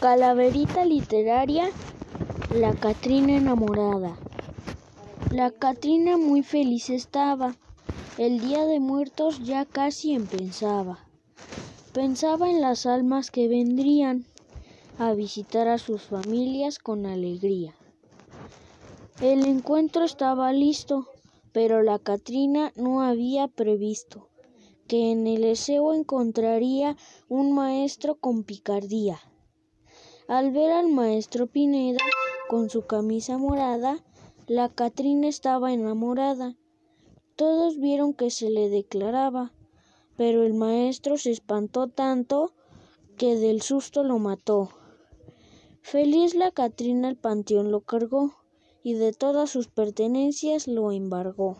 Calaverita literaria La Catrina enamorada La Catrina muy feliz estaba, el día de muertos ya casi empezaba. Pensaba en las almas que vendrían a visitar a sus familias con alegría. El encuentro estaba listo, pero la Catrina no había previsto que en el deseo encontraría un maestro con picardía. Al ver al maestro Pineda con su camisa morada, la Catrina estaba enamorada. Todos vieron que se le declaraba, pero el maestro se espantó tanto que del susto lo mató. Feliz la Catrina al panteón lo cargó y de todas sus pertenencias lo embargó.